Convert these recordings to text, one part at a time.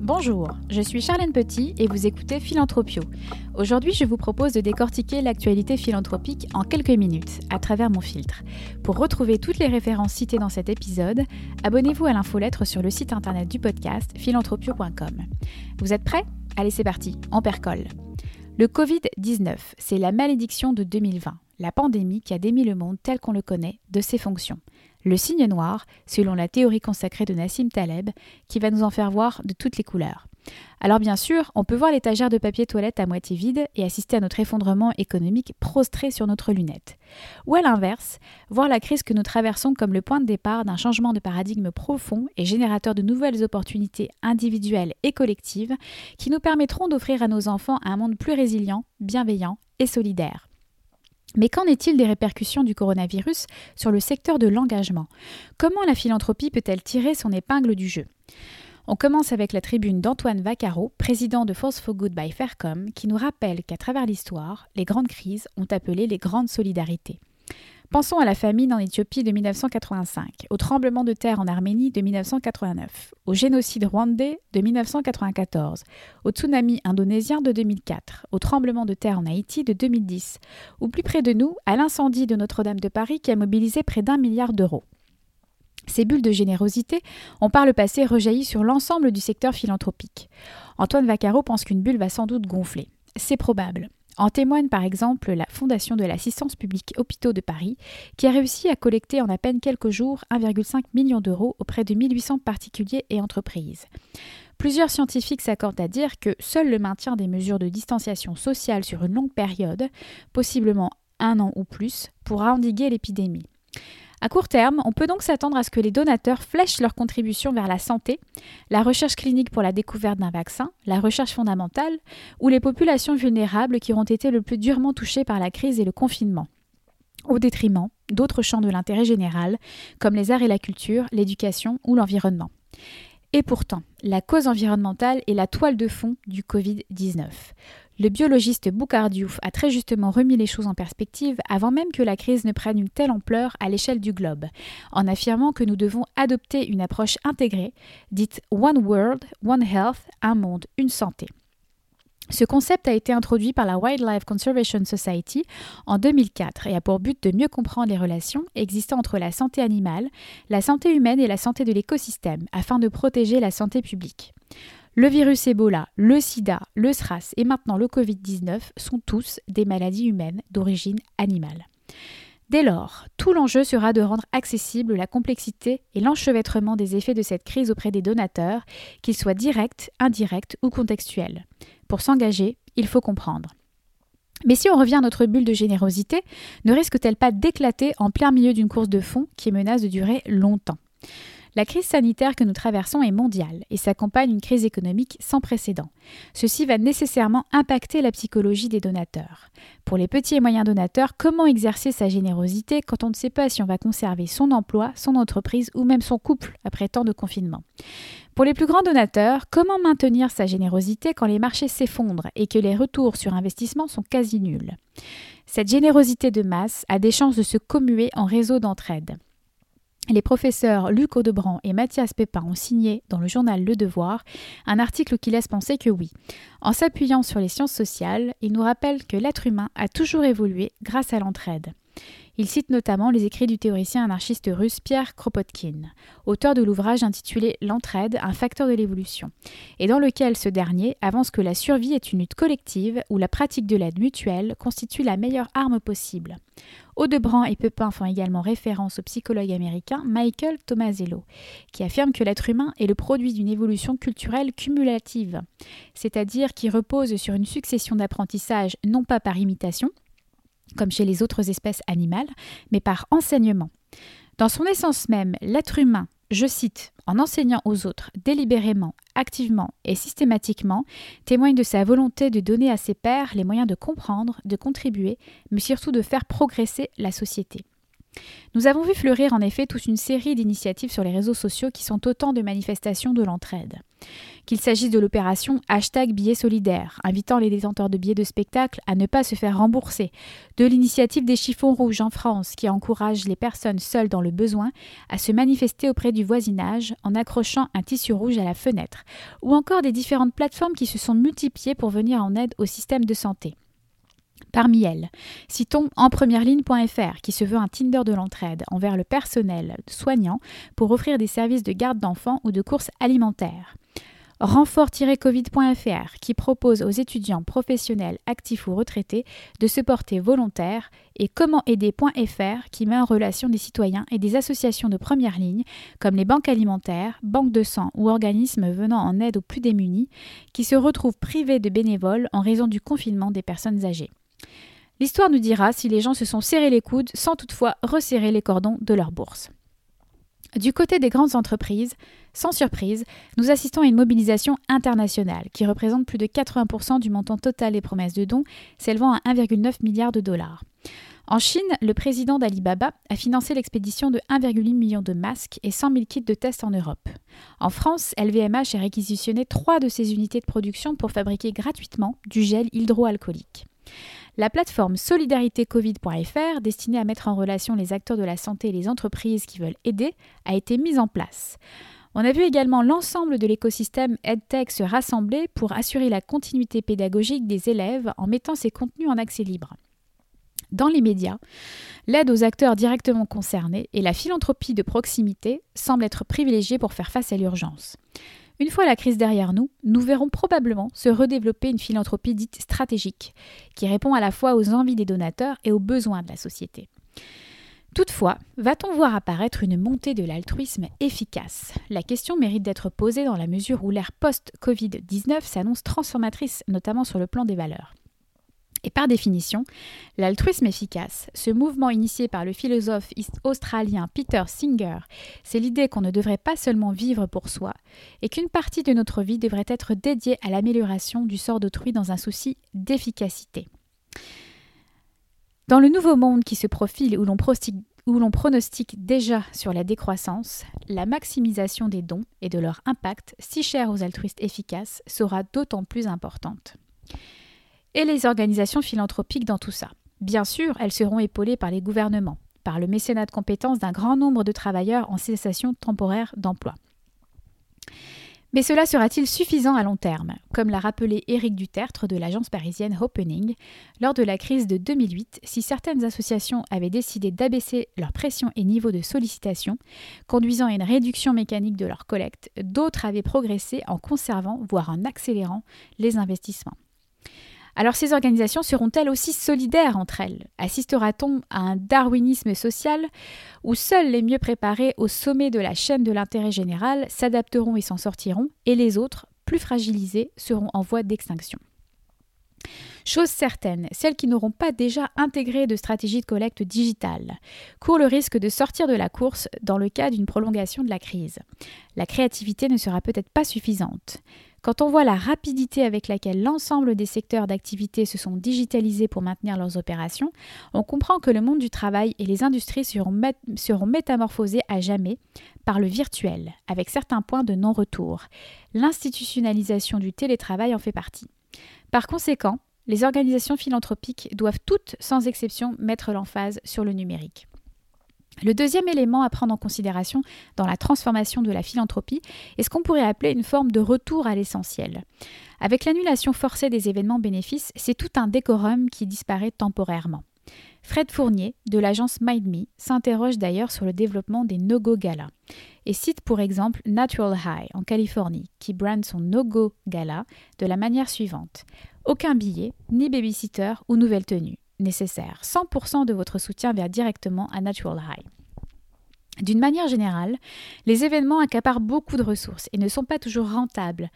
Bonjour, je suis Charlène Petit et vous écoutez Philanthropio. Aujourd'hui, je vous propose de décortiquer l'actualité philanthropique en quelques minutes à travers mon filtre. Pour retrouver toutes les références citées dans cet épisode, abonnez-vous à l'infolettre sur le site internet du podcast philanthropio.com. Vous êtes prêts? Allez, c'est parti, on percole. Le Covid-19, c'est la malédiction de 2020, la pandémie qui a démis le monde tel qu'on le connaît de ses fonctions. Le signe noir, selon la théorie consacrée de Nassim Taleb, qui va nous en faire voir de toutes les couleurs. Alors bien sûr, on peut voir l'étagère de papier toilette à moitié vide et assister à notre effondrement économique prostré sur notre lunette. Ou à l'inverse, voir la crise que nous traversons comme le point de départ d'un changement de paradigme profond et générateur de nouvelles opportunités individuelles et collectives qui nous permettront d'offrir à nos enfants un monde plus résilient, bienveillant et solidaire. Mais qu'en est-il des répercussions du coronavirus sur le secteur de l'engagement? Comment la philanthropie peut-elle tirer son épingle du jeu? On commence avec la tribune d'Antoine Vaccaro, président de Force for Good by Faircom, qui nous rappelle qu'à travers l'histoire, les grandes crises ont appelé les grandes solidarités. Pensons à la famine en Éthiopie de 1985, au tremblement de terre en Arménie de 1989, au génocide rwandais de 1994, au tsunami indonésien de 2004, au tremblement de terre en Haïti de 2010, ou plus près de nous, à l'incendie de Notre-Dame de Paris qui a mobilisé près d'un milliard d'euros. Ces bulles de générosité ont par le passé rejailli sur l'ensemble du secteur philanthropique. Antoine Vaccaro pense qu'une bulle va sans doute gonfler. C'est probable. En témoigne par exemple la Fondation de l'assistance publique Hôpitaux de Paris, qui a réussi à collecter en à peine quelques jours 1,5 million d'euros auprès de 1800 particuliers et entreprises. Plusieurs scientifiques s'accordent à dire que seul le maintien des mesures de distanciation sociale sur une longue période, possiblement un an ou plus, pourra endiguer l'épidémie. À court terme, on peut donc s'attendre à ce que les donateurs flèchent leur contribution vers la santé, la recherche clinique pour la découverte d'un vaccin, la recherche fondamentale ou les populations vulnérables qui auront été le plus durement touchées par la crise et le confinement, au détriment d'autres champs de l'intérêt général comme les arts et la culture, l'éducation ou l'environnement. Et pourtant, la cause environnementale est la toile de fond du Covid-19. Le biologiste Boucardiouf a très justement remis les choses en perspective avant même que la crise ne prenne une telle ampleur à l'échelle du globe, en affirmant que nous devons adopter une approche intégrée, dite One World, One Health, un monde, une santé. Ce concept a été introduit par la Wildlife Conservation Society en 2004 et a pour but de mieux comprendre les relations existant entre la santé animale, la santé humaine et la santé de l'écosystème afin de protéger la santé publique. Le virus Ebola, le sida, le SRAS et maintenant le Covid-19 sont tous des maladies humaines d'origine animale. Dès lors, tout l'enjeu sera de rendre accessible la complexité et l'enchevêtrement des effets de cette crise auprès des donateurs, qu'ils soient directs, indirects ou contextuels. Pour s'engager, il faut comprendre. Mais si on revient à notre bulle de générosité, ne risque-t-elle pas d'éclater en plein milieu d'une course de fond qui menace de durer longtemps? La crise sanitaire que nous traversons est mondiale et s'accompagne d'une crise économique sans précédent. Ceci va nécessairement impacter la psychologie des donateurs. Pour les petits et moyens donateurs, comment exercer sa générosité quand on ne sait pas si on va conserver son emploi, son entreprise ou même son couple après tant de confinement? Pour les plus grands donateurs, comment maintenir sa générosité quand les marchés s'effondrent et que les retours sur investissement sont quasi nuls? Cette générosité de masse a des chances de se commuer en réseau d'entraide. Les professeurs Luc Audebranc et Mathias Pépin ont signé dans le journal Le Devoir un article qui laisse penser que oui. En s'appuyant sur les sciences sociales, ils nous rappellent que l'être humain a toujours évolué grâce à l'entraide. Il cite notamment les écrits du théoricien anarchiste russe Pierre Kropotkin, auteur de l'ouvrage intitulé L'entraide, un facteur de l'évolution, et dans lequel ce dernier avance que la survie est une lutte collective où la pratique de l'aide mutuelle constitue la meilleure arme possible. Audebranc et Pepin font également référence au psychologue américain Michael Tomasello, qui affirme que l'être humain est le produit d'une évolution culturelle cumulative, c'est-à-dire qui repose sur une succession d'apprentissages non pas par imitation, comme chez les autres espèces animales, mais par enseignement. Dans son essence même, l'être humain, je cite, en enseignant aux autres délibérément, activement et systématiquement, témoigne de sa volonté de donner à ses pairs les moyens de comprendre, de contribuer, mais surtout de faire progresser la société. Nous avons vu fleurir en effet toute une série d'initiatives sur les réseaux sociaux qui sont autant de manifestations de l'entraide. Qu'il s'agisse de l'opération hashtag billets solidaires, invitant les détenteurs de billets de spectacle à ne pas se faire rembourser, de l'initiative des chiffons rouges en France qui encourage les personnes seules dans le besoin à se manifester auprès du voisinage en accrochant un tissu rouge à la fenêtre, ou encore des différentes plateformes qui se sont multipliées pour venir en aide au système de santé. Parmi elles, citons enpremiereligne.fr qui se veut un Tinder de l'entraide envers le personnel soignant pour offrir des services de garde d'enfants ou de courses alimentaires. Renfort-covid.fr qui propose aux étudiants professionnels actifs ou retraités de se porter volontaires et commentaider.fr qui met en relation des citoyens et des associations de première ligne comme les banques alimentaires, banques de sang ou organismes venant en aide aux plus démunis qui se retrouvent privés de bénévoles en raison du confinement des personnes âgées. L'histoire nous dira si les gens se sont serrés les coudes sans toutefois resserrer les cordons de leur bourse. Du côté des grandes entreprises, sans surprise, nous assistons à une mobilisation internationale qui représente plus de 80% du montant total des promesses de dons, s'élevant à 1,9 milliard de dollars. En Chine, le président d'Alibaba a financé l'expédition de 1,8 million de masques et 100 000 kits de tests en Europe. En France, LVMH a réquisitionné trois de ses unités de production pour fabriquer gratuitement du gel hydroalcoolique. La plateforme solidaritécovid.fr, destinée à mettre en relation les acteurs de la santé et les entreprises qui veulent aider, a été mise en place. On a vu également l'ensemble de l'écosystème EdTech se rassembler pour assurer la continuité pédagogique des élèves en mettant ces contenus en accès libre. Dans les médias, l'aide aux acteurs directement concernés et la philanthropie de proximité semblent être privilégiées pour faire face à l'urgence. Une fois la crise derrière nous, nous verrons probablement se redévelopper une philanthropie dite stratégique, qui répond à la fois aux envies des donateurs et aux besoins de la société. Toutefois, va-t-on voir apparaître une montée de l'altruisme efficace? La question mérite d'être posée dans la mesure où l'ère post-Covid-19 s'annonce transformatrice, notamment sur le plan des valeurs. Et par définition, l'altruisme efficace, ce mouvement initié par le philosophe australien Peter Singer, c'est l'idée qu'on ne devrait pas seulement vivre pour soi, et qu'une partie de notre vie devrait être dédiée à l'amélioration du sort d'autrui dans un souci d'efficacité. Dans le nouveau monde qui se profile où l'on pronostique déjà sur la décroissance, la maximisation des dons et de leur impact, si cher aux altruistes efficaces, sera d'autant plus importante et les organisations philanthropiques dans tout ça. Bien sûr, elles seront épaulées par les gouvernements, par le mécénat de compétences d'un grand nombre de travailleurs en cessation temporaire d'emploi. Mais cela sera-t-il suffisant à long terme? Comme l'a rappelé Éric Dutertre de l'agence parisienne Opening, lors de la crise de 2008, si certaines associations avaient décidé d'abaisser leur pression et niveau de sollicitation, conduisant à une réduction mécanique de leur collecte, d'autres avaient progressé en conservant, voire en accélérant, les investissements. Alors ces organisations seront-elles aussi solidaires entre elles? Assistera-t-on à un darwinisme social où seuls les mieux préparés au sommet de la chaîne de l'intérêt général s'adapteront et s'en sortiront, et les autres, plus fragilisés, seront en voie d'extinction? Chose certaine, celles qui n'auront pas déjà intégré de stratégie de collecte digitale courent le risque de sortir de la course dans le cas d'une prolongation de la crise. La créativité ne sera peut-être pas suffisante. Quand on voit la rapidité avec laquelle l'ensemble des secteurs d'activité se sont digitalisés pour maintenir leurs opérations, on comprend que le monde du travail et les industries seront, seront métamorphosés à jamais par le virtuel, avec certains points de non-retour. L'institutionnalisation du télétravail en fait partie. Par conséquent, les organisations philanthropiques doivent toutes, sans exception, mettre l'emphase sur le numérique. Le deuxième élément à prendre en considération dans la transformation de la philanthropie est ce qu'on pourrait appeler une forme de retour à l'essentiel. Avec l'annulation forcée des événements bénéfices, c'est tout un décorum qui disparaît temporairement. Fred Fournier, de l'agence MindMe, s'interroge d'ailleurs sur le développement des no-go galas et cite pour exemple Natural High en Californie, qui brande son no-go gala de la manière suivante aucun billet, ni babysitter ou nouvelle tenue nécessaire. 100% de votre soutien vers directement à Natural High. D'une manière générale, les événements accaparent beaucoup de ressources et ne sont pas toujours rentables.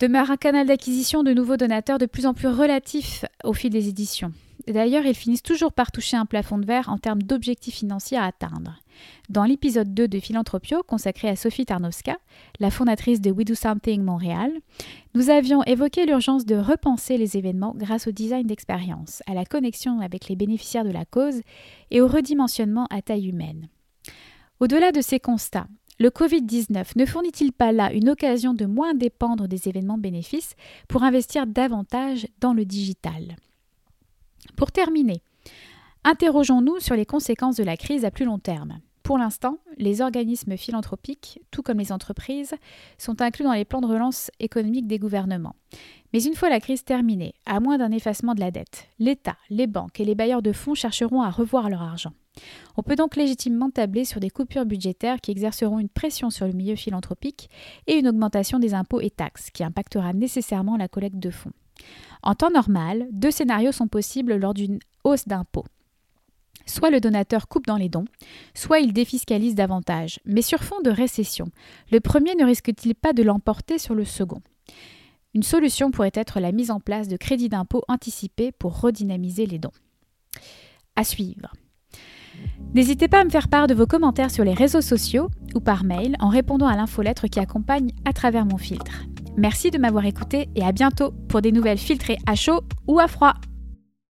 Demeure un canal d'acquisition de nouveaux donateurs de plus en plus relatif au fil des éditions. D'ailleurs, ils finissent toujours par toucher un plafond de verre en termes d'objectifs financiers à atteindre. Dans l'épisode 2 de Philanthropio, consacré à Sophie Tarnowska, la fondatrice de We Do Something Montréal, nous avions évoqué l'urgence de repenser les événements grâce au design d'expérience, à la connexion avec les bénéficiaires de la cause et au redimensionnement à taille humaine. Au-delà de ces constats, le Covid-19 ne fournit-il pas là une occasion de moins dépendre des événements bénéfices pour investir davantage dans le digital? Pour terminer, interrogeons-nous sur les conséquences de la crise à plus long terme. Pour l'instant, les organismes philanthropiques, tout comme les entreprises, sont inclus dans les plans de relance économique des gouvernements. Mais une fois la crise terminée, à moins d'un effacement de la dette, l'État, les banques et les bailleurs de fonds chercheront à revoir leur argent. On peut donc légitimement tabler sur des coupures budgétaires qui exerceront une pression sur le milieu philanthropique et une augmentation des impôts et taxes qui impactera nécessairement la collecte de fonds. En temps normal, deux scénarios sont possibles lors d'une hausse d'impôts. Soit le donateur coupe dans les dons, soit il défiscalise davantage. Mais sur fond de récession, le premier ne risque-t-il pas de l'emporter sur le second? Une solution pourrait être la mise en place de crédits d'impôt anticipés pour redynamiser les dons. À suivre. N'hésitez pas à me faire part de vos commentaires sur les réseaux sociaux ou par mail en répondant à l'infolettre qui accompagne à travers mon filtre. Merci de m'avoir écouté et à bientôt pour des nouvelles filtrées à chaud ou à froid.